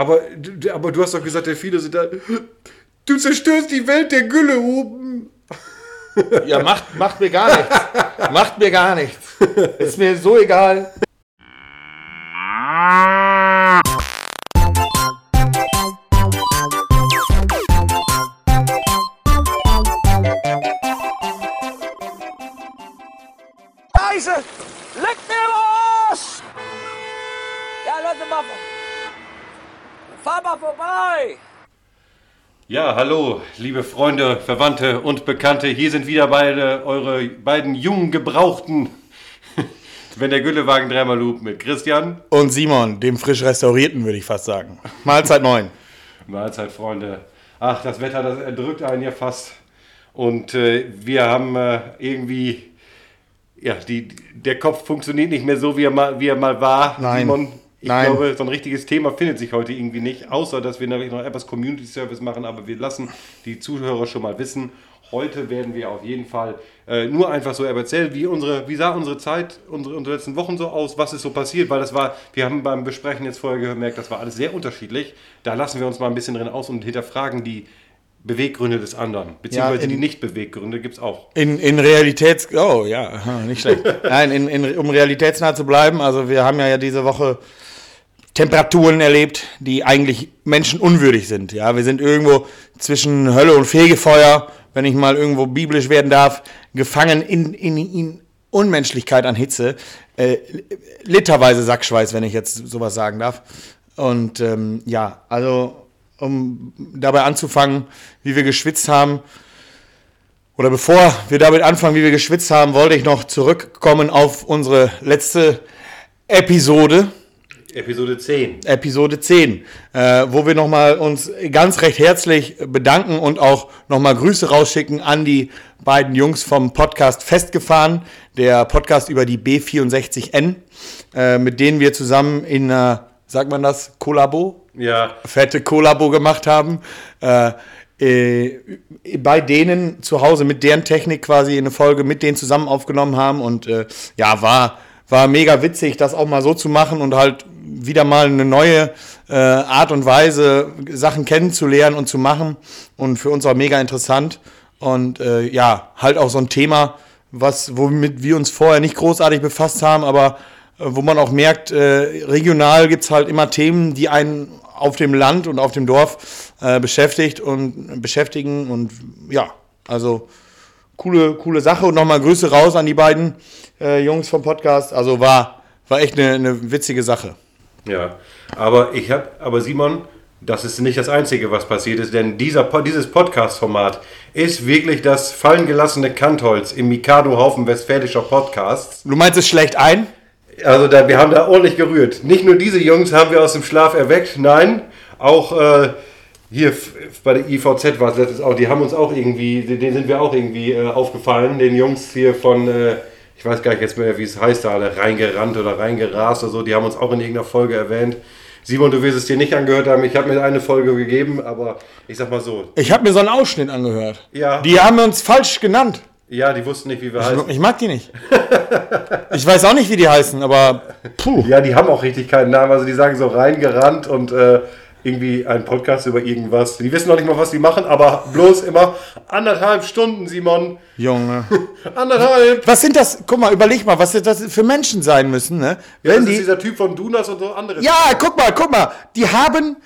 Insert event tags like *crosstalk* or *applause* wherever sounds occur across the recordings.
Aber, aber du hast doch gesagt, der viele sind da. Du zerstörst die Welt der Gülle oben. Ja, macht, macht mir gar nichts. Macht mir gar nichts. Ist mir so egal. Ja, hallo, liebe Freunde, Verwandte und Bekannte. Hier sind wieder beide eure beiden jungen Gebrauchten. *laughs* Wenn der Güllewagen dreimal lupt mit Christian. Und Simon, dem frisch restaurierten, würde ich fast sagen. Mahlzeit 9. Mahlzeit, Freunde. Ach, das Wetter, das erdrückt einen ja fast. Und äh, wir haben äh, irgendwie, ja, die, der Kopf funktioniert nicht mehr so, wie er mal, wie er mal war. Nein. Simon, ich Nein. glaube, so ein richtiges Thema findet sich heute irgendwie nicht, außer dass wir natürlich noch etwas Community Service machen, aber wir lassen die Zuhörer schon mal wissen. Heute werden wir auf jeden Fall äh, nur einfach so erzählen, wie unsere, wie sah unsere Zeit, unsere, unsere letzten Wochen so aus, was ist so passiert, weil das war, wir haben beim Besprechen jetzt vorher gemerkt, das war alles sehr unterschiedlich. Da lassen wir uns mal ein bisschen drin aus und hinterfragen die Beweggründe des anderen, beziehungsweise in- die Nicht-Beweggründe gibt es auch. In, in Realitäts... Oh, ja, *laughs* nicht schlecht. Nein, in, in, um realitätsnah zu bleiben, also wir haben ja, ja diese Woche Temperaturen erlebt, die eigentlich menschenunwürdig sind. Ja, wir sind irgendwo zwischen Hölle und Fegefeuer, wenn ich mal irgendwo biblisch werden darf, gefangen in, in, in Unmenschlichkeit an Hitze. Äh, literweise Sackschweiß, wenn ich jetzt sowas sagen darf. Und ähm, ja, also um dabei anzufangen, wie wir geschwitzt haben, oder bevor wir damit anfangen, wie wir geschwitzt haben, wollte ich noch zurückkommen auf unsere letzte Episode, Episode 10. Episode 10, äh, wo wir nochmal uns ganz recht herzlich bedanken und auch nochmal Grüße rausschicken an die beiden Jungs vom Podcast Festgefahren, der Podcast über die B64N, äh, mit denen wir zusammen in, äh, sagt man das, Kollabo? Ja, fette Kollabo gemacht haben. Äh, äh, bei denen zu Hause mit deren Technik quasi eine Folge mit denen zusammen aufgenommen haben und äh, ja, war, war mega witzig, das auch mal so zu machen und halt wieder mal eine neue äh, Art und Weise, Sachen kennenzulernen und zu machen. Und für uns auch mega interessant. Und äh, ja, halt auch so ein Thema, was, womit wir uns vorher nicht großartig befasst haben, aber äh, wo man auch merkt, äh, regional gibt es halt immer Themen, die einen auf dem Land und auf dem Dorf äh, beschäftigt und beschäftigen. Und ja, also coole, coole Sache und nochmal Grüße raus an die beiden äh, Jungs vom Podcast. Also war, war echt eine, eine witzige Sache. ja. Aber ich habe, aber Simon, das ist nicht das Einzige, was passiert ist, denn dieser, dieses Podcast-Format ist wirklich das fallen gelassene Kantholz im Mikado-Haufen westfälischer Podcasts. Du meinst es schlecht ein? Also da, wir haben da ordentlich gerührt. Nicht nur diese Jungs haben wir aus dem Schlaf erweckt, nein, auch äh, hier bei der IVZ war es letztes auch, die haben uns auch irgendwie, denen sind wir auch irgendwie äh, aufgefallen, den Jungs hier von, äh, ich weiß gar nicht jetzt mehr, wie es heißt, da alle reingerannt oder reingerast oder so, die haben uns auch in irgendeiner Folge erwähnt. Simon, du wirst es dir nicht angehört haben, ich habe mir eine Folge gegeben, aber ich sag mal so, Ich habe mir so einen Ausschnitt angehört. Ja. Die haben uns falsch genannt. ja, die wussten nicht, wie wir heißen. Ich mag die nicht. *laughs* ich weiß auch nicht, wie die heißen, aber puh. Ja, die haben auch richtig keinen Namen. Also die sagen so reingerannt und äh, irgendwie ein Podcast über irgendwas. Die wissen noch nicht mal, was die machen, aber bloß immer anderthalb Stunden, Simon. Junge. *laughs* Anderthalb. Was sind das? Guck mal, überleg mal, was das für Menschen sein müssen, ne? Ja, Wenn das ist die. dieser Typ von Dunas und so andere. Ja, guck mal, guck mal. Die haben.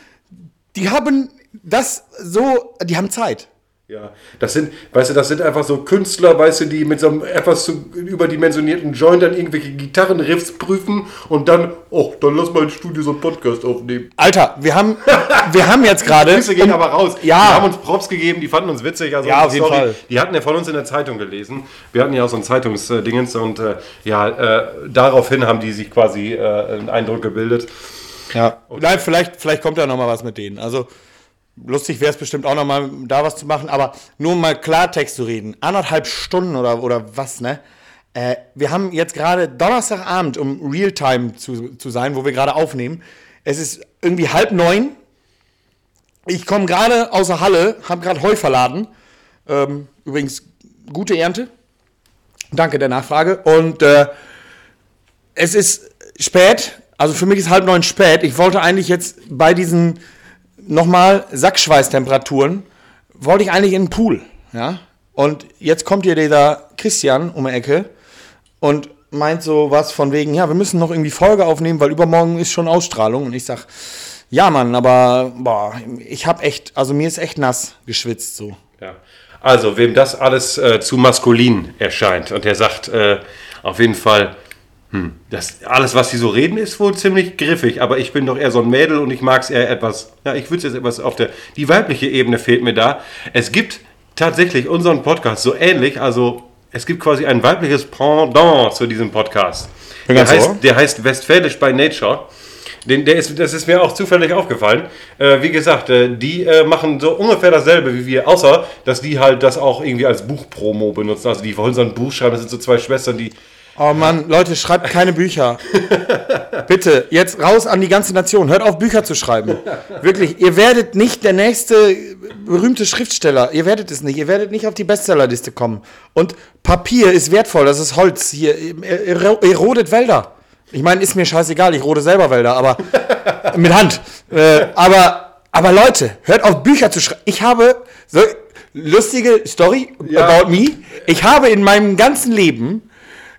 Die haben das so. Die haben Zeit. Ja, das sind, weißt du, das sind einfach so Künstler, weißt du, die mit so einem etwas zu überdimensionierten Joint dann irgendwelche Gitarrenriffs prüfen und dann, oh, dann lass mal ins Studio so einen Podcast aufnehmen. Alter, wir haben. Wir haben jetzt gerade. Grüße gehen aber raus. Ja. Die haben uns Props gegeben, die fanden uns witzig. Also, Ja, auf jeden Fall. Die hatten ja von uns in der Zeitung gelesen. Wir hatten ja auch so ein Zeitungsdingens und äh, ja, äh, daraufhin haben die sich quasi äh, einen Eindruck gebildet. Ja. Nein, vielleicht, vielleicht kommt ja noch mal was mit denen. Also lustig wäre es bestimmt auch noch mal da was zu machen, aber nur um mal Klartext zu reden. Anderthalb Stunden oder, oder was, ne? Äh, wir haben jetzt gerade Donnerstagabend, um Realtime zu, zu sein, wo wir gerade aufnehmen. Es ist irgendwie halb neun. Ich komme gerade aus der Halle, habe gerade Heu verladen. Ähm, übrigens, gute Ernte. Danke der Nachfrage. Und äh, es ist spät, Also für mich ist halb neun spät. Ich wollte eigentlich jetzt bei diesen nochmal Sackschweißtemperaturen, wollte ich eigentlich in den Pool. Ja? Und jetzt kommt hier dieser Christian um die Ecke und meint so was von wegen, ja, wir müssen noch irgendwie Folge aufnehmen, weil übermorgen ist schon Ausstrahlung. Und ich sag, ja, Mann, aber boah, ich hab echt, also mir ist echt nass geschwitzt so. Ja. Also, wem das alles äh, zu maskulin erscheint und der sagt äh, auf jeden Fall, hm, das, alles, was sie so reden, ist wohl ziemlich griffig, aber ich bin doch eher so ein Mädel und ich mag es eher etwas, ja, ich würde es jetzt etwas auf der, die weibliche Ebene fehlt mir da. Es gibt tatsächlich unseren Podcast so ähnlich, also es gibt quasi ein weibliches Pendant zu diesem Podcast. Der heißt, der heißt Westfälisch by Nature. Den, der ist, das ist mir auch zufällig aufgefallen. Äh, wie gesagt, äh, die äh, machen so ungefähr dasselbe wie wir, außer dass die halt das auch irgendwie als Buchpromo benutzen. Also die wollen so ein Buch schreiben, das sind so zwei Schwestern, die. Oh Mann, Leute, schreibt keine Bücher. *laughs* Bitte, jetzt raus an die ganze Nation. Hört auf, Bücher zu schreiben. Wirklich, ihr werdet nicht der nächste berühmte Schriftsteller. Ihr werdet es nicht. Ihr werdet nicht auf die Bestsellerliste kommen. Und Papier ist wertvoll, das ist Holz. Hier, ihr, rodet Wälder. Ich meine, ist mir scheißegal, ich rode selber Wälder, aber *laughs* mit Hand. Äh, aber, aber Leute, hört auf, Bücher zu schreiben. Ich habe so lustige Story Ja. about me. Ich habe in meinem ganzen Leben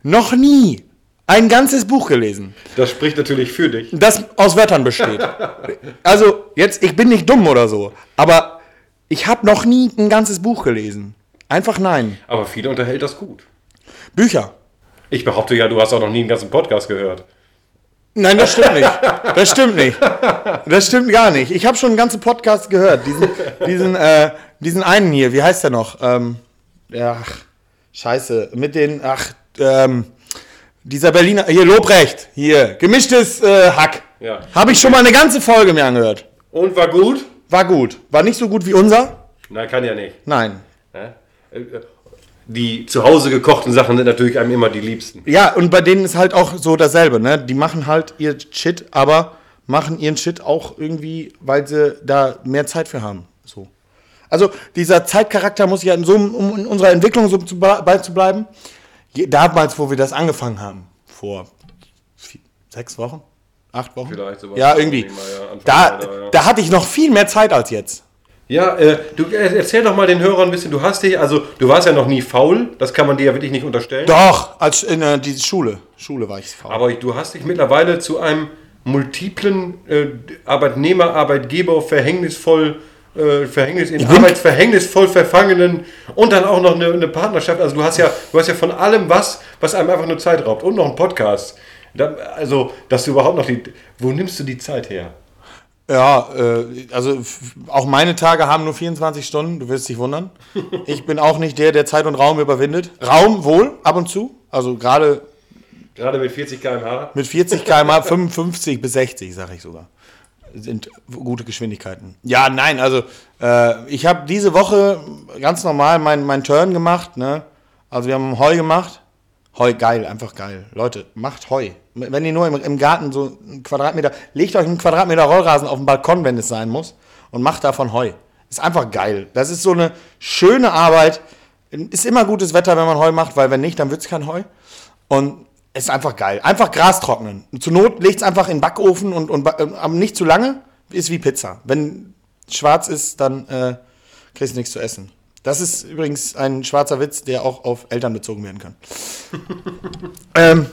noch nie ein ganzes Buch gelesen, Das spricht natürlich für dich. das aus Wörtern besteht. *laughs* Also jetzt, ich bin nicht dumm oder so, aber ich habe noch nie ein ganzes Buch gelesen. Einfach nein. Aber viele unterhält das gut. Bücher. Ich behaupte ja, du hast auch noch nie einen ganzen Podcast gehört. Nein, das stimmt nicht. *laughs* Das stimmt nicht. Das stimmt gar nicht. Ich habe schon einen ganzen Podcast gehört. Diesen, diesen, äh, diesen einen hier, wie heißt der noch? Ähm, ach, scheiße. Mit den, ach, ähm, dieser Berliner, hier, Lobrecht, hier, gemischtes äh, Hack. Ja. Habe ich schon mal eine ganze Folge mir angehört. Und war gut? War gut. War nicht so gut wie unser? Nein, kann ja nicht. Nein. Ne? Äh, äh, Die zu Hause gekochten Sachen sind natürlich einem immer die liebsten. Ja, und bei denen ist halt auch so dasselbe, ne? Die machen halt ihr Shit, aber machen ihren Shit auch irgendwie, weil sie da mehr Zeit für haben. So. Also dieser Zeitcharakter muss ja in, so, um in unserer Entwicklung so zu, beizubleiben. Je- Damals, wo wir das angefangen haben, vor vier, sechs Wochen, acht Wochen, Vielleicht sowas. ja irgendwie, da, ja. da hatte ich noch viel mehr Zeit als jetzt. Ja, äh, du äh, erzähl doch mal den Hörern ein bisschen. Du hast dich, also du warst ja noch nie faul, das kann man dir ja wirklich nicht unterstellen. Doch, als in äh, die Schule, Schule war ich faul. Aber du hast dich mittlerweile zu einem multiplen äh, Arbeitnehmer, Arbeitgeber, verhängnisvoll, äh, Verhängnis, in bin- Arbeit verhängnisvoll verfangenen und dann auch noch eine, eine Partnerschaft. Also du hast ja, du hast ja von allem was, was einem einfach nur Zeit raubt und noch einen Podcast. Da, also, dass du überhaupt noch die, wo nimmst du die Zeit her? Ja, äh, also auch meine Tage haben nur 24 Stunden, du wirst dich wundern. *laughs* Ich bin auch nicht der, der Zeit und Raum überwindet. Raum wohl, ab und zu. Also gerade Gerade mit 40 km/h. mit 40 km/h, 55 bis 60, sage ich sogar. Sind gute Geschwindigkeiten. Ja, nein, also äh, ich habe diese Woche ganz normal meinen mein Turn gemacht. Ne? Also wir haben Heu gemacht. Heu, geil, einfach geil. Leute, macht Heu. Wenn ihr nur im, im Garten so einen Quadratmeter, legt euch einen Quadratmeter Rollrasen auf den Balkon, wenn es sein muss, und macht davon Heu. Ist einfach geil. Das ist so eine schöne Arbeit. Ist immer gutes Wetter, wenn man Heu macht, weil wenn nicht, dann wird es kein Heu. Und ist einfach geil. Einfach Gras trocknen. Zur Not legt es einfach in den Backofen und, und äh, nicht zu lange. Ist wie Pizza. Wenn schwarz ist, dann äh, kriegst du nichts zu essen. Das ist übrigens ein schwarzer Witz, der auch auf Eltern bezogen werden kann. *laughs* ähm,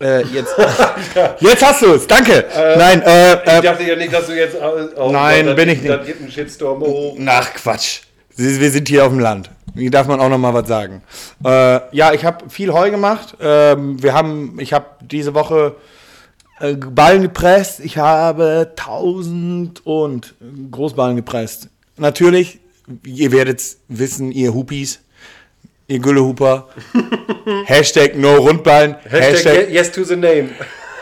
äh, jetzt, *laughs* jetzt hast du es. Danke. Nein, äh, Ich äh, dachte ja nicht, dass du jetzt. Oh, Nein, Gott, bin ich nicht. Das gibt einen Shitstorm. Oh. Nach Quatsch. Wir sind hier auf dem Land. Hier darf man auch noch mal was sagen. Äh, ja, ich habe viel Heu gemacht. Ähm, wir haben, ich habe diese Woche äh, Ballen gepresst. Ich habe 1000 und Großballen gepresst. Natürlich, ihr werdet wissen, ihr Hupis, ihr Güllehuper. *laughs* Hashtag no Rundballen. Hashtag, Hashtag, yes to the name.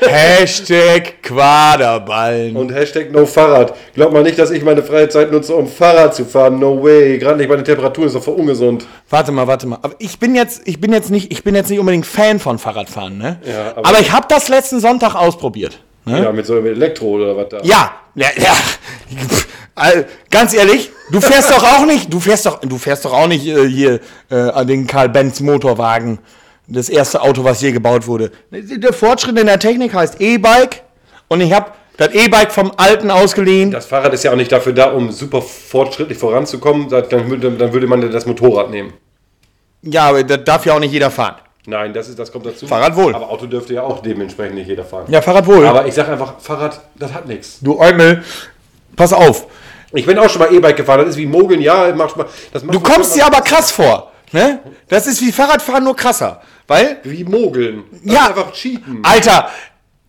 Hashtag Quaderballen. Und Hashtag no Fahrrad. Glaub mal nicht, dass ich meine freie Zeit nutze, um Fahrrad zu fahren. No way. Gerade nicht bei den Temperaturen ist doch voll ungesund. Warte mal, warte mal. Aber ich bin jetzt, ich bin jetzt nicht, ich bin jetzt nicht unbedingt Fan von Fahrradfahren, ne? Ja, aber- aber, ich habe das letzten Sonntag ausprobiert. Ne? Ja, mit so mit Elektro oder was da. Ja, ja, ja. Ganz ehrlich, du fährst doch auch nicht, du fährst doch, du fährst doch auch nicht äh, hier äh, an den Karl Benz Motorwagen. Das erste Auto, was je gebaut wurde. Der Fortschritt in der Technik heißt E-Bike und ich habe das E-Bike vom alten ausgeliehen. Das Fahrrad ist ja auch nicht dafür da, um super fortschrittlich voranzukommen. Dann würde, dann würde man das Motorrad nehmen. Ja, aber das darf ja auch nicht jeder fahren. Nein, das, ist, das kommt dazu. Fahrrad wohl. Aber Auto dürfte ja auch dementsprechend nicht jeder fahren. Ja, Fahrrad wohl. Aber ich sag einfach, Fahrrad, das hat nichts. du Eumel, pass auf. Ich bin auch schon mal E-Bike gefahren, das ist wie Mogeln, ja, macht Spaß. Du kommst dir aber krass vor. Ne? Das ist wie Fahrradfahren, nur krasser. Weil, Wie Mogeln. Das Ja. einfach cheaten. Alter,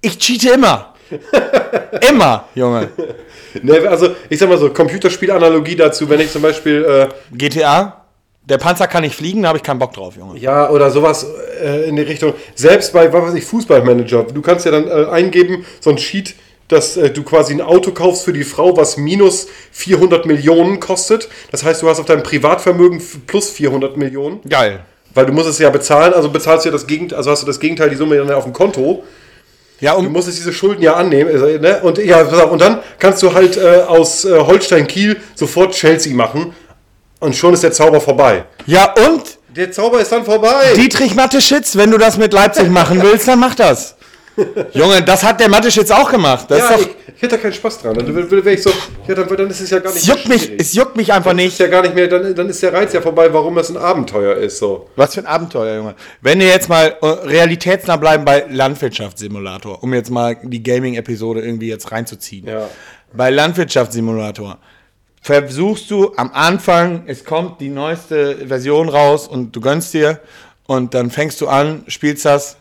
ich cheate immer. *laughs* immer, Junge. Ne, also, ich sag mal so, Computerspielanalogie dazu, wenn ich zum Beispiel, äh, GTA, der Panzer kann nicht fliegen, da habe ich keinen Bock drauf, Junge. ja, oder sowas äh, in die Richtung, selbst bei, was weiß ich, Fußballmanager, du kannst ja dann äh, eingeben, so ein Cheat, dass äh, du quasi ein Auto kaufst für die Frau, was minus 400 Millionen kostet. Das heißt, du hast auf deinem Privatvermögen plus 400 Millionen. Geil. Weil du musst es ja bezahlen, also bezahlst du ja das Gegenteil, also hast du das Gegenteil, die Summe dann auf dem Konto. Ja, Du um, musstest diese Schulden ja annehmen. also, Ne? Und, ja, und dann kannst du halt äh, aus äh, Holstein-Kiel sofort Chelsea machen. Und schon ist der Zauber vorbei. ja, und Der Zauber ist dann vorbei. Dietrich Matteschitz, wenn du das mit Leipzig machen willst, dann mach das. Junge, das hat der Matteschitz auch gemacht. Das ja, ist doch, ich, ich hätte da keinen Spaß dran. Dann wäre wär ich so, ja, dann, dann ist es ja gar nicht es juckt mich, es juckt mich einfach ist nicht. ja gar nicht mehr, dann, dann ist der Reiz ja vorbei, warum das ein Abenteuer ist. So. Was für ein Abenteuer, Junge. Wenn wir jetzt mal äh, realitätsnah bleiben bei Landwirtschaftssimulator, um jetzt mal die Gaming-Episode irgendwie jetzt reinzuziehen. Ja. Bei Landwirtschaftssimulator versuchst du am Anfang, es kommt die neueste Version raus und du gönnst dir und dann fängst du an, spielst das.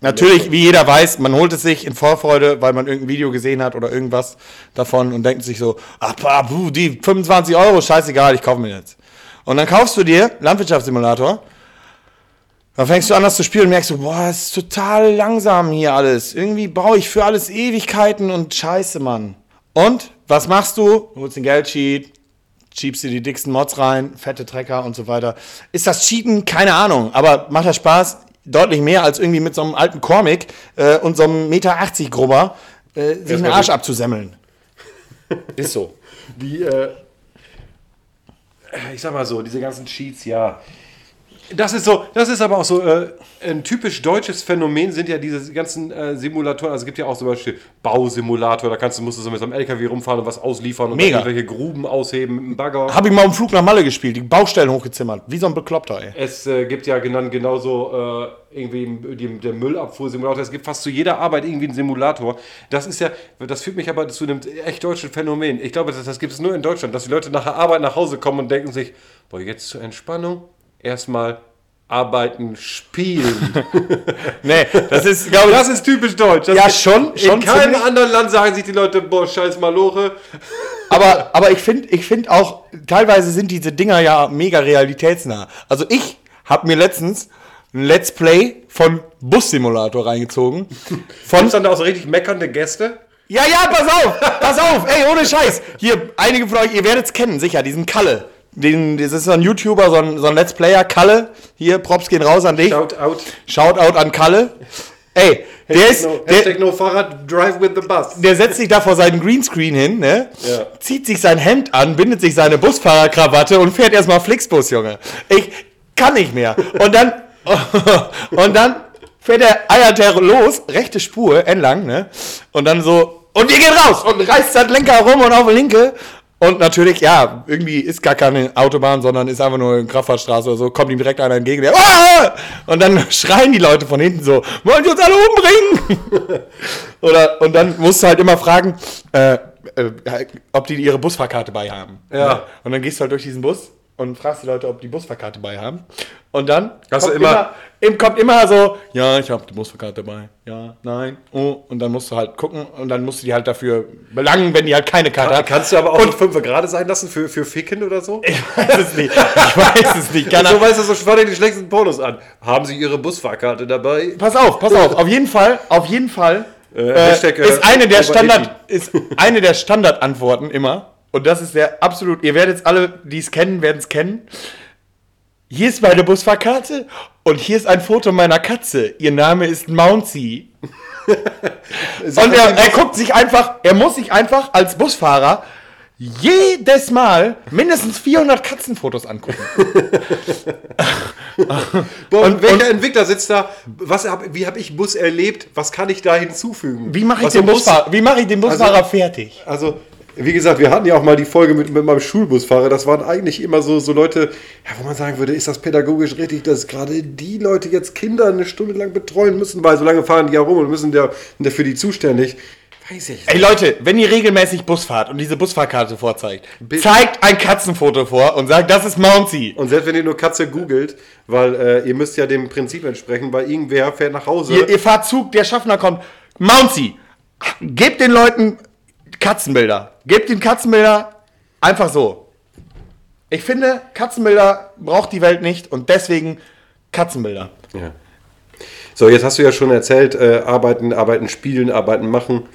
Natürlich, wie jeder weiß, man holt es sich in Vorfreude, weil man irgendein Video gesehen hat oder irgendwas davon und denkt sich so, ach, die 25 Euro, scheißegal, ich kaufe mir jetzt. Und dann kaufst du dir Landwirtschaftssimulator dann fängst du an, das zu spielen und merkst du, boah, es ist total langsam hier alles. Irgendwie brauche ich für alles Ewigkeiten und Scheiße, Mann. Und was machst du? Du holst den Geldsheet, schiebst dir die dicksten Mods rein, fette Trecker und so weiter. Ist das Cheaten? Keine Ahnung. Aber macht das Spaß? Deutlich mehr als irgendwie mit so einem alten Comic äh, und so einem Meter 80 Grubber äh, sich Erstmal Arsch abzusemmeln. *laughs* Ist so. Die, äh, ich sag mal so, diese ganzen Cheats, ja. Das ist so, das ist aber auch so äh, ein typisch deutsches Phänomen sind ja diese ganzen äh, Simulatoren. Also es gibt ja auch zum Beispiel Bausimulator, da kannst du, musst du so mit so einem LKW rumfahren und was ausliefern und Mega. irgendwelche Gruben ausheben mit einem Bagger. Habe ich mal im Flug nach Malle gespielt, die Baustellen hochgezimmert. Wie so ein Bekloppter, ey. Es äh, gibt ja genannt genauso äh, irgendwie die, der Müllabfuhrsimulator. Es gibt fast zu jeder Arbeit irgendwie einen Simulator. Das ist ja, das führt mich aber zu einem echt deutschen Phänomen. Ich glaube, das, das gibt es nur in Deutschland, dass die Leute nach der Arbeit nach Hause kommen und denken sich, boah, jetzt zur Entspannung erstmal arbeiten, spielen. *laughs* Nee, das ist, glaube ich, Das ist typisch deutsch. Das Ja, schon, In schon keinem ziemlich. anderen Land sagen sich die Leute, boah, scheiß Maloche. Aber, aber ich finde ich find auch, teilweise sind diese Dinger ja mega realitätsnah. Also ich habe mir letztens ein Let's Play von Bus-Simulator reingezogen. *laughs* Von, Gibt's dann da auch so richtig meckernde Gäste? ja, ja, pass auf, pass auf, ey, ohne Scheiß. Hier, einige von euch, ihr werdet es kennen, sicher, diesen Kalle. Den, das ist so ein YouTuber, so ein, so ein Let's Player, Kalle. Hier, Props gehen raus an dich. Shout out. Shoutout an Kalle. Ey, der ist, no, der, Hashtag no Fahrrad, drive with the bus. der setzt sich da vor seinen Greenscreen hin, ne? Ja. Zieht sich sein Hemd an, bindet sich seine Busfahrerkrawatte und fährt erstmal Flixbus, Junge. Ich kann nicht mehr. Und dann, *laughs* und dann fährt der eiert er los, rechte Spur entlang, ne? Und dann so, und wir gehen raus und reißt das Lenker rum und auf die linke. Und natürlich, ja, irgendwie ist gar keine Autobahn, sondern ist einfach nur eine Kraftfahrtstraße oder so, kommt ihm direkt einer entgegen, der, "Ah!" und dann *laughs* schreien die Leute von hinten so, wollen die uns alle umbringen? *laughs* Oder, und dann musst du halt immer fragen, äh, äh, ob die ihre Busfahrkarte bei haben. Ja. Ne? Und dann gehst du halt durch diesen Bus und fragst die Leute, ob die Busfahrkarte bei haben. Und dann Hast du kommt, immer- immer, im- kommt immer so, ja, ich habe die Busfahrkarte dabei. Ja, nein, oh. Und dann musst du halt gucken und dann musst du die halt dafür belangen, wenn die halt keine Karte hat. Kannst du aber auch und fünf gerade sein lassen für, für Ficken oder so? Ich weiß es nicht. Ich weiß es nicht. Kann so weißt du, so schwadern die schlechtesten Pornos an. Haben Sie Ihre Busfahrkarte dabei? Pass auf, pass auf. Auf jeden Fall, auf jeden Fall Äh, äh, Hashtag, äh, ist eine der Standard ist eine der Standardantworten immer und das ist der absolut. Ihr werdet es alle, die es kennen, werden es kennen. Hier ist meine Busfahrkarte und hier ist ein Foto meiner Katze. Ihr Name ist Mouncy. *laughs* Und er, er guckt sich einfach, er muss sich einfach als Busfahrer jedes Mal mindestens 400 Katzenfotos angucken. *laughs* Boah, Und- welcher und- Entwickler sitzt da? Was hab, wie habe ich Bus erlebt? Was kann ich da hinzufügen? Wie mache ich, den Bus- wie mach ich den Busfahrer Also- fertig? Also, wie gesagt, wir hatten ja auch mal die Folge mit, mit meinem Schulbusfahrer. Das waren eigentlich immer so, so Leute, ja, wo man sagen würde, ist das pädagogisch richtig, dass gerade die Leute jetzt Kinder eine Stunde lang betreuen müssen, weil so lange fahren die ja rum und müssen der, sind dafür die zuständig. Weiß ich. Ey Leute, wenn ihr regelmäßig Bus fahrt und diese Busfahrkarte vorzeigt, Bitte. zeigt ein Katzenfoto vor und sagt, das ist Mounty. Und selbst wenn ihr nur Katze googelt, weil äh, ihr müsst ja dem Prinzip entsprechen, weil irgendwer fährt nach Hause. Ihr, ihr fahrt Zug, der Schaffner kommt. Mounty, gebt den Leuten Katzenbilder. Gebt den Katzenbilder einfach so. Ich finde, Katzenbilder braucht die Welt nicht und deswegen Katzenbilder. Ja. So, jetzt hast du ja schon erzählt, äh, arbeiten, arbeiten, spielen, arbeiten, machen.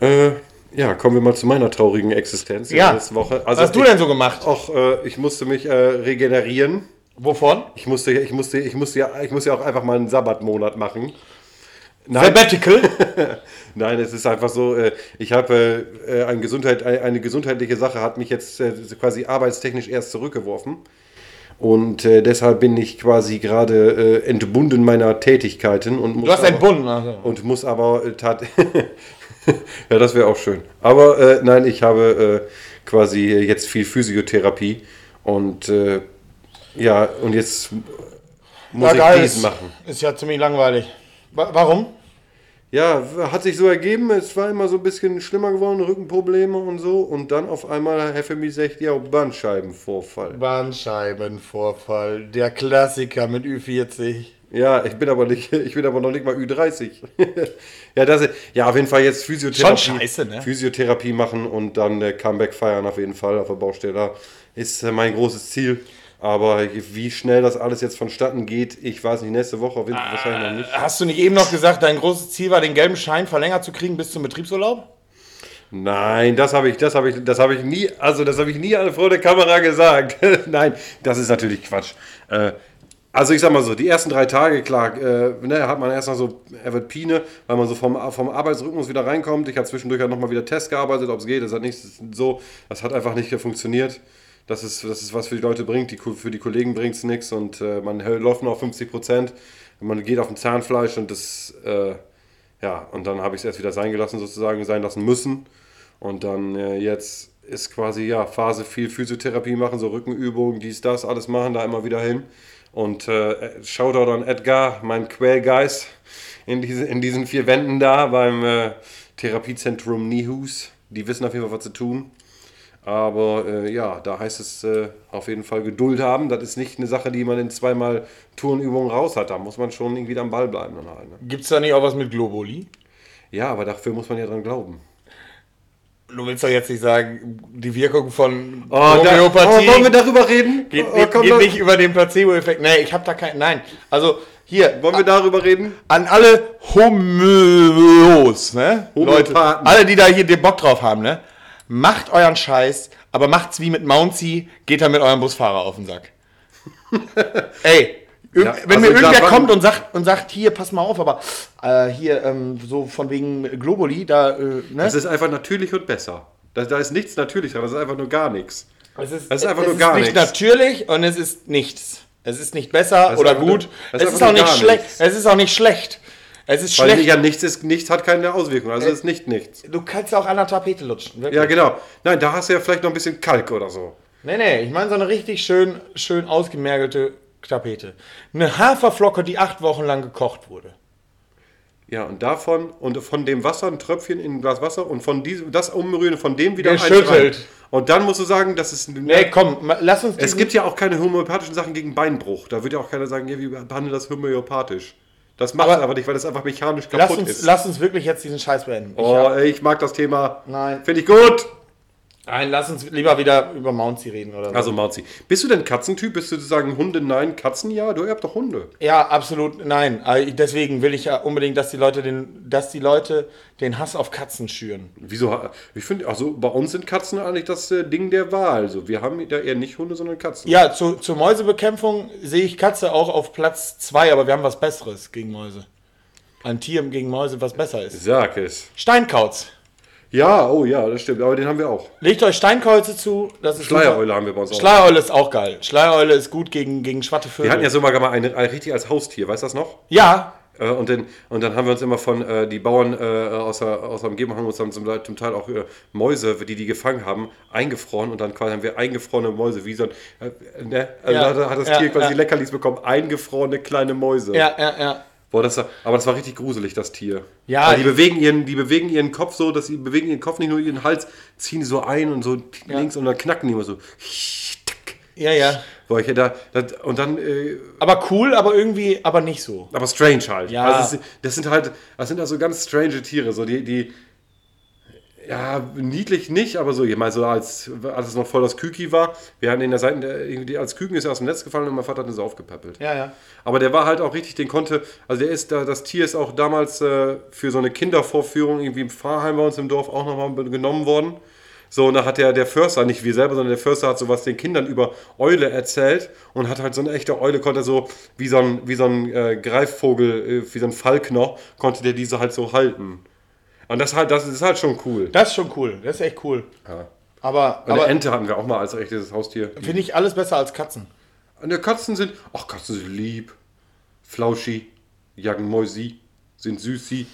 Äh, ja, kommen wir mal zu meiner traurigen Existenz Ja. der letzten Woche. Also Was hast du ich- denn so gemacht? Auch, äh, ich musste mich äh, regenerieren. Wovon? Ich musste, ich musste, ich musste ja, ich musste ja auch einfach mal einen Sabbatmonat machen. Nein, Sabbatical? *laughs* nein, es ist einfach so. Äh, ich habe äh, eine Gesundheit, eine gesundheitliche Sache hat mich jetzt äh, quasi arbeitstechnisch erst zurückgeworfen. Und äh, deshalb bin ich quasi gerade äh, entbunden meiner Tätigkeiten und muss Du hast aber- entbunden. Also. und muss aber äh, tat *laughs* ja das wäre auch schön aber äh, nein ich habe äh, quasi jetzt viel Physiotherapie und äh, ja und jetzt muss ich dies machen ist ja ziemlich langweilig. Wa- Warum? ja hat sich so ergeben es war immer so ein bisschen schlimmer geworden Rückenprobleme und so und dann auf einmal Herr Femi sagt ja Bandscheibenvorfall Bandscheibenvorfall, der Klassiker mit Ü40. ja ich bin aber nicht *laughs* ich bin aber noch nicht mal Ü30 *laughs* ja das ja auf jeden Fall jetzt Physiotherapie Schon scheiße, ne? Physiotherapie machen und dann äh, Comeback feiern auf jeden Fall auf der Baustelle. Ist äh, mein großes Ziel. Aber wie schnell das alles jetzt vonstatten geht, ich weiß nicht, nächste Woche auf jeden Fall wahrscheinlich noch nicht. Hast du nicht eben noch gesagt, dein großes Ziel war, den gelben Schein verlängert zu kriegen bis zum Betriebsurlaub? Nein, das habe ich, das habe ich, das habe ich nie, also das habe ich nie vor der Kamera gesagt. *laughs* Nein, das ist natürlich Quatsch. Äh, also ich sag mal so, die ersten drei Tage, klar, äh, ne, hat man erst noch so, er wird Pine, weil man so vom, vom Arbeitsrhythmus wieder reinkommt. Ich habe zwischendurch halt nochmal wieder Test gearbeitet, ob es geht. Das hat nicht so, das hat einfach nicht funktioniert. Das ist, das ist was für die Leute bringt, die, für die Kollegen bringt es nichts und äh, man läuft nur auf 50 Prozent. Man geht auf ein Zahnfleisch und das, äh, ja, und dann habe ich es erst wieder sein gelassen, sozusagen, sein lassen müssen. Und dann äh, jetzt ist quasi, ja, Phase viel Physiotherapie machen, so Rückenübungen, dies, das, alles machen, da immer wieder hin. Und äh, Shoutout an Edgar, mein Quälgeist, in, diese, in diesen vier Wänden da beim äh, Therapiezentrum Nihus. Die wissen auf jeden Fall, was zu tun. Aber äh, ja, da heißt es äh, auf jeden Fall Geduld haben. Das ist nicht eine Sache, die man in zweimal Turnübungen raus hat. Da muss man schon irgendwie am Ball bleiben. Dann halt, ne? Gibt es da nicht auch was mit Globuli? Ja, aber dafür muss man ja dran glauben. Du willst doch jetzt nicht sagen, die Wirkung von Oh, da, Homöopathie oh, wollen wir darüber reden? geht, oh, geht dann- nicht über den Placebo-Effekt. Nee, ich habe da keinen. Nein, also hier, Wollen wir darüber reden? an alle Homöos, ne? Leute, Homöopathen. alle, die da hier den Bock drauf haben, ne? Macht euren Scheiß, aber macht's wie mit Mouncy, geht da mit eurem Busfahrer auf den Sack. *laughs* Ey, Ja, wenn also mir irgendwer kommt und sagt, und sagt, hier, pass mal auf, aber äh, hier, ähm, so von wegen Globuli, da, äh, ne? Es ist einfach natürlich und besser. Da, da ist nichts natürlich dran, das ist einfach nur gar nichts. Es ist, Das ist einfach es nur gar nicht nichts. natürlich und es ist nichts. Es ist nicht besser ist oder nur- gut. das es ist ist auch nur nicht schlecht. Es ist auch nicht schlecht. Es ist Weil schlecht. ja nichts ist, nichts hat keine Auswirkung, also ist nicht nichts. Du kannst auch an der Tapete lutschen. Wirklich. Ja, genau. Nein, da hast du ja vielleicht noch ein bisschen Kalk oder so. Nee, nee, ich meine so eine richtig schön, schön ausgemergelte Tapete. Eine Haferflocke, die acht Wochen lang gekocht wurde. Ja, und davon und von dem Wasser ein Tröpfchen in ein Glas Wasser und von diesem, das umrühren, von dem wieder Geschüttelt. Und dann musst du sagen, das ist. Nee, komm, lass uns es gibt ja auch keine homöopathischen Sachen gegen Beinbruch. Da wird ja auch keiner sagen, ja, wir behandeln das homöopathisch. Das macht Aber- es aber nicht, weil das einfach mechanisch lass kaputt uns, ist. lass uns wirklich jetzt diesen Scheiß beenden. Ich oh, hab, ey, ich mag das Thema. Nein. Finde ich gut. Nein, lass uns lieber wieder über Mouncy reden oder so. Also Mauzi, bist du denn Katzentyp? Bist du sagen Hunde nein, Katzen ja? Du habt doch Hunde. Ja, absolut nein. Äh, Deswegen will ich ja unbedingt, dass die Leute den, dass die Leute den Hass auf Katzen schüren. Wieso? Ich finde, also bei uns sind Katzen eigentlich das äh, Ding der Wahl. Also wir haben da eher nicht Hunde, sondern Katzen. Ja, zu, zur Mäusebekämpfung sehe ich Katze auch auf Platz 2, aber wir haben was Besseres gegen Mäuse. Ein Tier gegen Mäuse, was besser ist. Sag es. Steinkauz. Ja, oh ja, das stimmt. Aber den haben wir auch. Legt euch Steinkreuze zu. Das ist super. Schleiereule haben wir bei uns auch. Schleiereule ist auch geil. Schleiereule ist gut gegen, gegen Schwattevögel. Wir hatten ja sogar mal eine, eine richtig als Haustier, weißt du das noch? ja, Äh, und, dann, und dann haben wir uns immer von, äh, die Bauern äh, aus, der, aus der Umgebung haben uns dann zum, zum Teil auch äh, Mäuse, die die gefangen haben, eingefroren und dann quasi haben wir eingefrorene Mäuse, wie so ein, äh, ne? Also Ja, da hat das ja, Tier quasi ja. Leckerlis bekommen, eingefrorene kleine Mäuse. ja, ja, ja. Boah, das war, aber das war richtig gruselig, das Tier. Ja, Weil die bewegen ihren, die bewegen ihren Kopf so, dass sie bewegen ihren Kopf nicht nur ihren Hals, ziehen die so ein und so links und dann knacken die immer so. Ja, ja. Boah, ich, da, das, und dann, äh, Aber cool, aber irgendwie, aber nicht so. aber strange halt. Ja. Also das, das sind halt, das sind also ganz strange Tiere, so die, die, ja, niedlich nicht, aber so, ich meine, so als, als es noch voll das Küki war, wir hatten in der Seite, der- irgendwie als Küken ist er aus dem Netz gefallen und mein Vater hat ihn so aufgepäppelt. Ja, ja. Aber der war halt auch richtig, den konnte, also der ist da, das Tier ist auch damals äh, für so eine Kindervorführung irgendwie im Pfarrheim bei uns im Dorf auch nochmal genommen worden. So, und da hat der, der Förster, nicht wir selber, sondern der Förster hat sowas den Kindern über Eule erzählt und hat halt so eine echte Eule, konnte so wie so ein, wie so ein äh, Greifvogel, äh, wie so ein Falkner, konnte der diese halt so halten. Und das halt, das ist halt schon cool. Das ist schon cool. Das ist echt cool. Ja. Aber, Und eine aber Ente hatten wir auch mal als echtes Haustier. finde ich alles besser als Katzen. Und der Katzen sind, ach, Katzen sind lieb, flauschi, jagen Mäusi, sind süßi.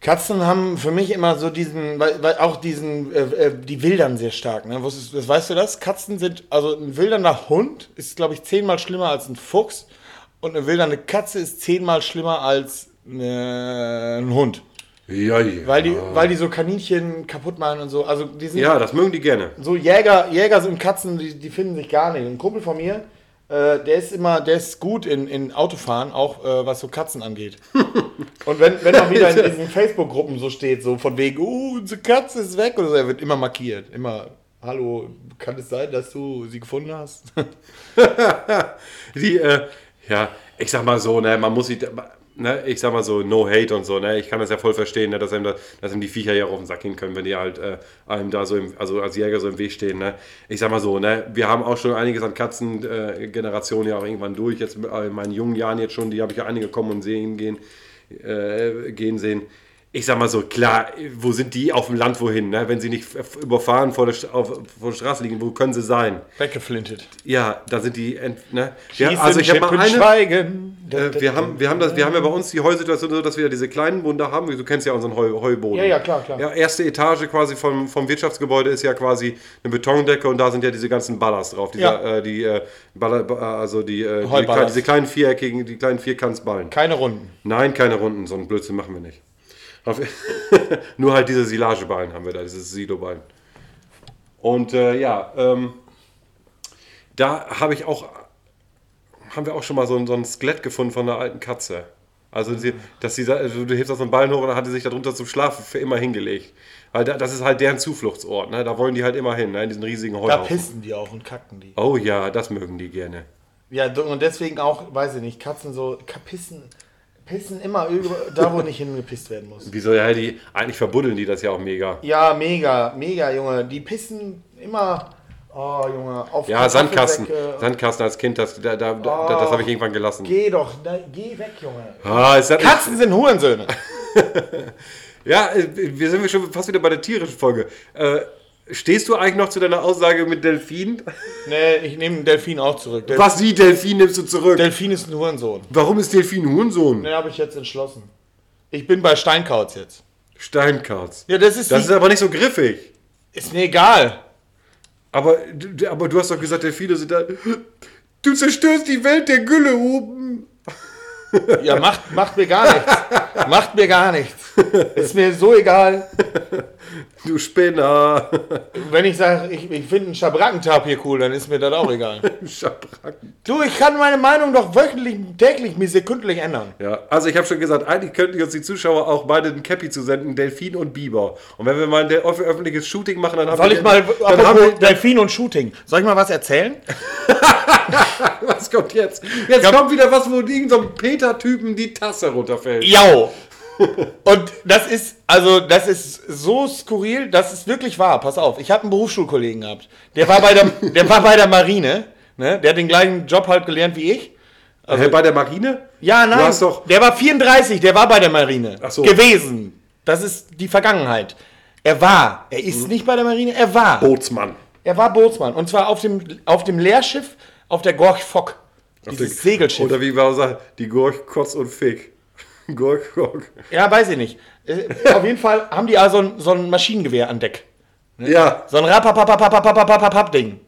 Katzen haben für mich immer so diesen, weil, weil auch diesen, äh, äh, die wildern sehr stark. Ne? Was ist, das, weißt du das? Katzen sind, also ein wildernder Hund ist, glaube ich, zehnmal schlimmer als ein Fuchs und eine wildernde Katze ist zehnmal schlimmer als äh, ein Hund. Ja, ja. Weil die, weil die so Kaninchen kaputt machen und so. Also die sind ja, das mögen die gerne. so Jäger, Jäger und Katzen, die, die finden sich gar nicht. Ein Kumpel von mir, äh, der ist immer, der ist gut in, in Autofahren, auch äh, was so Katzen angeht. *laughs* und wenn, wenn man wieder in *laughs* diesen Facebook-Gruppen so steht, so von wegen, oh, unsere Katze ist weg oder so, er wird immer markiert. Immer, hallo, kann es sein, dass du sie gefunden hast? *laughs* Die, äh, ja, ich sag mal so, ne, man muss sich, ne, ich sag mal so, no hate und so, ne, ich kann das ja voll verstehen, ne, dass, einem da, dass ihm die Viecher ja auch auf den Sack gehen können, wenn die halt äh, einem da so, im, also als Jäger so im Weg stehen, ne. Ich sag mal so, ne, wir haben auch schon einiges an Katzengenerationen äh, ja auch irgendwann durch, jetzt äh, in meinen jungen Jahren jetzt schon, die habe ich ja einige kommen und sehen gehen, äh, gehen sehen. Ich sag mal so, klar, wo sind die auf dem Land wohin, ne? wenn sie nicht überfahren vor der, auf, vor der Straße liegen, wo können sie sein? Weggeflintet. Ja, da sind die, ne? Ja, Schießen, also ich habe mal eine, Schweigen. äh, wir haben, wir haben das, wir haben ja bei uns die Heusituation so, dass wir diese kleinen Wunder haben. Du kennst ja unseren Heu, Heuboden. Ja, ja, klar, klar. Ja, erste Etage quasi vom, vom Wirtschaftsgebäude ist ja quasi eine Betondecke und da sind ja diese ganzen Ballers drauf. Dieser, Ja. äh, die, äh, Baller, ba- also die, äh, die, diese kleinen viereckigen, die kleinen Vierkantsballen. Keine Runden. Nein, keine Runden, so einen Blödsinn machen wir nicht. *laughs* Nur halt diese Silageballen haben wir da, dieses Siloballen. Und äh, ja, ähm, da habe ich auch, haben wir auch schon mal so ein, so ein Skelett gefunden von einer alten Katze. Also, sie, dass sie, da- also du hebst aus so einen Ballen hoch und dann hat sie sich darunter zum Schlafen für immer hingelegt. Weil da, das ist halt deren Zufluchtsort, ne? da wollen die halt immer hin, ne? in diesen riesigen Da Heuhaufen. pissen die auch und kacken die. Oh ja, das mögen die gerne. Ja, und deswegen auch, weiß ich nicht, Katzen so, ka- pissen, immer über, da, wo nicht hingepisst werden muss. Wieso, ja, die, eigentlich verbuddeln die das ja auch mega. Ja, mega, mega, Junge. Die pissen immer, oh, Junge, auf Ja, Sandkasten. Sandkasten als Kind, das, da, da, da, das habe ich irgendwann gelassen. Geh doch, da, geh weg, Junge. Ah, das nicht- Katzen sind Hurensöhne. *laughs* Ja, äh, wir sind schon fast wieder bei der tierischen Folge. Äh, stehst du eigentlich noch zu deiner Aussage mit Delfin? nee, ich nehme Delfin auch zurück. Der Was, wie Delfin nimmst du zurück? Delfin ist ein Hurensohn. Warum ist Delfin ein Hurensohn? Ne, habe ich jetzt entschlossen. Ich bin bei Steinkauz jetzt. Steinkarz. Ja, das ist, Das ist aber nicht so griffig. ist mir egal. Aber, du- aber du hast doch gesagt, Delfine sind da... Du zerstörst die Welt der Gülle oben. Ja, macht, macht mir gar nichts. macht mir gar nichts. Ist mir so egal. Du Spinner. Wenn ich sage, ich, ich finde einen Schabrackentapir cool, dann ist mir das auch egal. *laughs* Schabracken. Du, ich kann meine Meinung doch wöchentlich, täglich, mir sekündlich ändern. Ja, also ich habe schon gesagt, eigentlich könnten uns die Zuschauer auch beide ein Cappy zu senden, Delfin und Biber. Und wenn wir mal ein öffentliches Shooting machen, dann haben Soll wir... ich mal, Dann haben wir, Delfin und Shooting, soll ich mal was erzählen? *laughs* *laughs* was kommt jetzt? Jetzt kommt wieder was, wo irgendein so Peter-Typen die Tasse runterfällt. Jau. *laughs* Und das ist, also das ist so skurril, das ist wirklich wahr. Pass auf, ich habe einen Berufsschulkollegen gehabt. Der war bei der, *laughs* der war bei der Marine. Ne? Der hat den gleichen Job halt gelernt wie ich. Hey, bei der Marine? Ja, nein. Der war 34, der war bei der Marine Ach so. gewesen. Das ist die Vergangenheit. Er war. Er ist nicht bei der Marine, er war. Bootsmann. Er war Bootsmann. Und zwar auf dem, auf dem Leerschiff auf der Gorch Fock. Dieses Segelschiff. Oder wie wir sagen, die Gorch, Kotz und Fick. *laughs* Gorch, Gorch. Ja, weiß ich nicht. Äh, Auf jeden Fall haben die also so ein Maschinengewehr an Deck. Ja, So ein Rapapapapapapapapapap-Ding.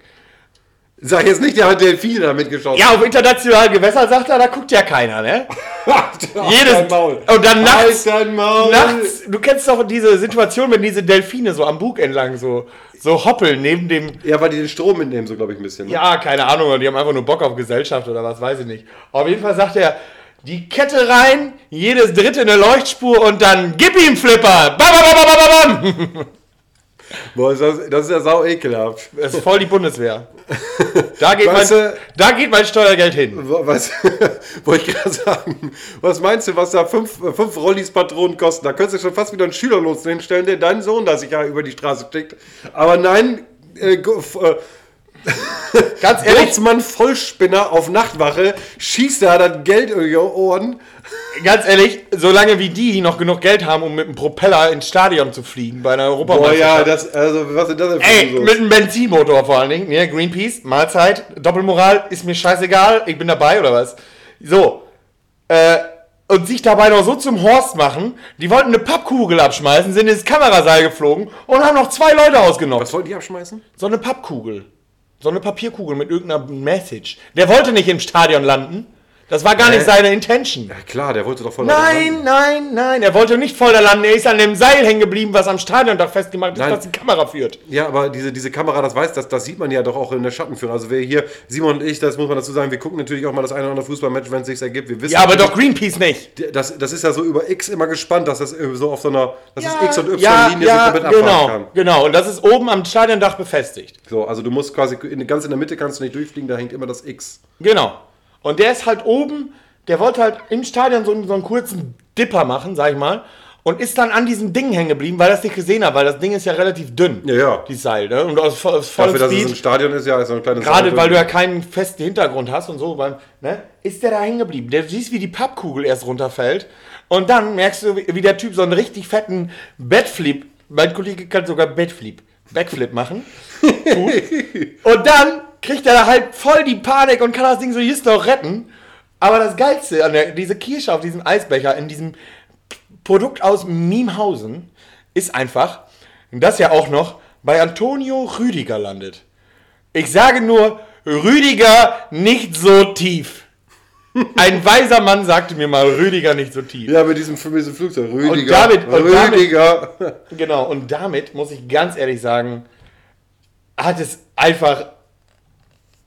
Sag jetzt nicht, der hat Delfine damit geschossen. Ja, auf internationalen Gewässern sagt er, da guckt ja keiner, ne? *laughs* Jedes Dein Maul. Und dann nachts, Halt dein Maul. nachts, du kennst doch diese Situation, wenn diese Delfine so am Bug entlang so, so hoppeln neben dem, Ja, weil die den Strom mitnehmen, so glaube ich ein bisschen. Ne? ja, keine Ahnung, die haben einfach nur Bock auf Gesellschaft oder was, weiß ich nicht. Auf jeden Fall sagt er, die Kette rein, jedes dritte eine Leuchtspur und dann gib ihm Flipper. Bam, bam, bam, bam, bam, bam. *laughs* Boah, ist das, das ist ja sau ekelhaft. Das ist voll die Bundeswehr. Da geht, Weißt mein, du- da geht mein Steuergeld hin. Was, *laughs* wollte ich gerade sagen. Was meinst du, was da fünf, fünf Rollis Patronen kosten? Da könntest du schon fast wieder einen Schülerlos hinstellen, der deinen Sohn da sicher über die Straße steckt. Aber nein, äh, äh, *laughs* Ganz ehrlich, Bootsmann Vollspinner auf Nachtwache, schießt da das Geld in die Ohren. ganz ehrlich, solange wie die noch genug Geld haben, um mit einem Propeller ins Stadion zu fliegen bei einer Boah, Europameisterschaft. ja, das, also, was ist das denn für Ey, so? mit einem Benzinmotor vor allen Dingen. Ne? Greenpeace, Mahlzeit, Doppelmoral, ist mir scheißegal, ich bin dabei oder was? So. Äh, und sich dabei noch so zum Horst machen, die wollten eine Pappkugel abschmeißen, sind ins Kameraseil geflogen und haben noch zwei Leute ausgenommen. Was wollten die abschmeißen? So eine Pappkugel. So eine Papierkugel mit irgendeiner Message. Der wollte nicht im Stadion landen. Das war gar nicht Hä? seine Intention. Ja klar, der wollte doch voll Nein, nein, nein. Er wollte nicht voll landen. Er ist an dem Seil hängen geblieben, was am Stadiondach festgemacht ist, was die Kamera führt. Ja, aber diese, diese Kamera, das weiß, das, das sieht man ja doch auch in der Schattenführung. Also wer hier, Simon und ich, das muss man dazu sagen, wir gucken natürlich auch mal das eine oder andere Fußballmatch, wenn es sich ergibt. Wir wissen Ja, aber doch Greenpeace nicht. Das, das ist ja so über X immer gespannt, dass das so auf so einer, dass das X und ja, Y-Linie ja, so komplett abfahren genau, kann. genau. Und das ist oben am Stadiondach befestigt. So, also du musst quasi, in, ganz in der Mitte kannst du nicht durchfliegen, da hängt immer das X. Genau. Und der ist halt oben, der wollte halt im Stadion so, so einen kurzen Dipper machen, sag ich mal. Und ist dann an diesem Ding hängen geblieben, weil er es nicht gesehen hat, weil das Ding ist ja relativ dünn. Ja, ja. Die Seil, ne? Und aus, aus vollem Dafür, dass es Speed. Stadion ist, ja, ist so ein kleines Gerade weil du ja keinen festen Hintergrund hast und so, beim, ne, ist der da hängen geblieben. Der siehst, wie die Pappkugel erst runterfällt. Und dann merkst du, wie wie der Typ so einen richtig fetten Bettflip, mein Kollege kann sogar Bettflip, Backflip machen. *laughs* Gut. Und dann kriegt er halt voll die Panik und kann das Ding so just noch retten. Aber das Geilste an der, diese Kirsche auf diesem Eisbecher, in diesem Produkt aus Miemhausen, ist einfach, dass ja auch noch bei Antonio Rüdiger landet. Ich sage nur, Rüdiger nicht so tief. Ein weiser Mann sagte mir mal, Rüdiger nicht so tief. Ja, mit diesem, mit diesem Flugzeug. Rüdiger. damit- und damit- Rüdiger. Genau, und damit muss ich ganz ehrlich sagen, hat es einfach,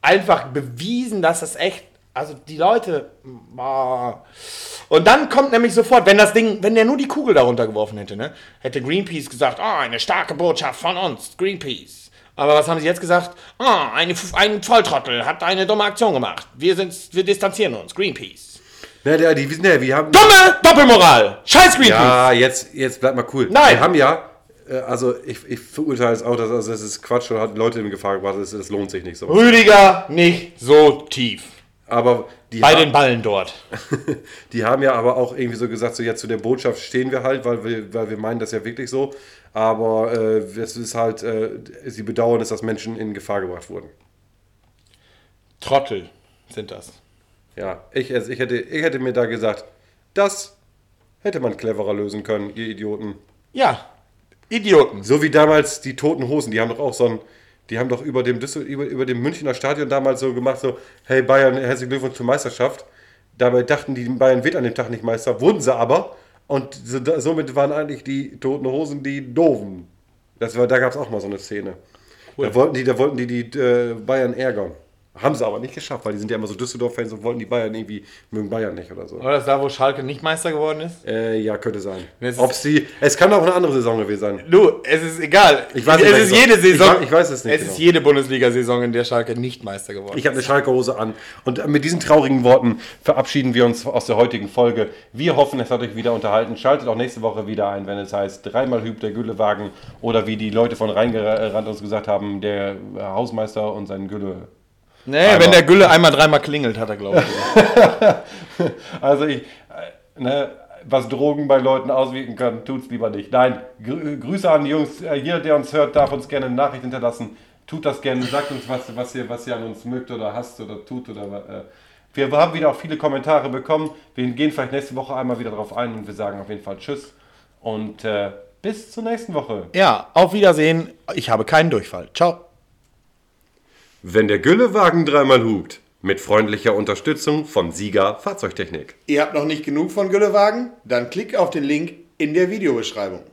einfach bewiesen, dass es echt, also die Leute, boah. und dann kommt nämlich sofort, wenn das Ding, wenn der nur die Kugel darunter geworfen hätte, ne, hätte Greenpeace gesagt, ah, eine starke Botschaft von uns, Greenpeace. Aber was haben sie jetzt gesagt? Ah, eine, ein Volltrottel hat eine dumme Aktion gemacht. Wir sind, wir distanzieren uns, Greenpeace. Ne, der, die, ne, wir haben. Dumme Doppelmoral! Scheiß Greenpeace! Ja, jetzt, jetzt bleib mal cool. Nein. Wir haben ja, also ich, ich verurteile es auch, dass also das ist Quatsch und hat Leute in Gefahr gebracht, das, das lohnt sich nicht so. Rüdiger nicht so tief. Aber die, Bei ha- den Ballen dort. *laughs* die haben ja aber auch irgendwie so gesagt, so jetzt zu der Botschaft stehen wir halt, weil wir, weil wir meinen das ja wirklich so. Aber äh, es ist halt, äh, sie bedauern es, dass Menschen in Gefahr gebracht wurden. Trottel sind das. Ja, ich, also ich, hätte, ich hätte mir da gesagt, das hätte man cleverer lösen können, ihr Idioten. Ja, Idioten. So wie damals die Toten Hosen, die haben doch auch so ein, die haben doch über dem, Düssel, über, über dem Münchner Stadion damals so gemacht, so, hey Bayern, herzlichen Glückwunsch zur Meisterschaft. Dabei dachten die, Bayern wird an dem Tag nicht Meister, wurden sie aber. Und somit waren eigentlich die Toten Hosen die Doofen. Das war, da gab es auch mal so eine Szene. Da wollten die, da wollten die, die äh, Bayern ärgern. Haben sie aber nicht geschafft, weil die sind ja immer so Düsseldorf-Fans und wollten die Bayern irgendwie, mögen Bayern nicht oder so. Oder das da, wo Schalke nicht Meister geworden ist? Äh, ja, könnte sein. Es Ob sie, es kann auch eine andere Saison gewesen sein. Du, es ist egal. Ich weiß es nicht, ist jede Saison. Ich ich weiß es nicht Es genau. ist jede Bundesliga-Saison, in der Schalke nicht Meister geworden Ich habe eine Schalke-Hose an. Und mit diesen traurigen Worten verabschieden wir uns aus der heutigen Folge. Wir hoffen, es hat euch wieder unterhalten. Schaltet auch nächste Woche wieder ein, wenn es heißt, dreimal hübt der Güllewagen. Oder wie die Leute von Rheingerandt uns gesagt haben, der Hausmeister und sein Gülle. Nee, wenn der Gülle einmal dreimal klingelt, hat er, glaube ich. *laughs* Also ich, äh, ne, was Drogen bei Leuten auswirken können, tut's lieber nicht. Nein, Grü Grüße an die Jungs. Äh, Jeder, der uns hört, darf uns gerne eine Nachricht hinterlassen. Tut das gerne. Sagt uns, was, was, ihr, was ihr an uns mögt oder hasst oder tut. Oder, äh, wir haben wieder auch viele Kommentare bekommen. Wir gehen vielleicht nächste Woche einmal wieder drauf ein und wir sagen auf jeden Fall Tschüss. Und äh, bis zur nächsten Woche. Ja, auf Wiedersehen. Ich habe keinen Durchfall. Ciao. Wenn der Güllewagen dreimal hupt. Mit freundlicher Unterstützung von Sieger Fahrzeugtechnik. Ihr habt noch nicht genug von Güllewagen? Dann klickt auf den Link in der Videobeschreibung.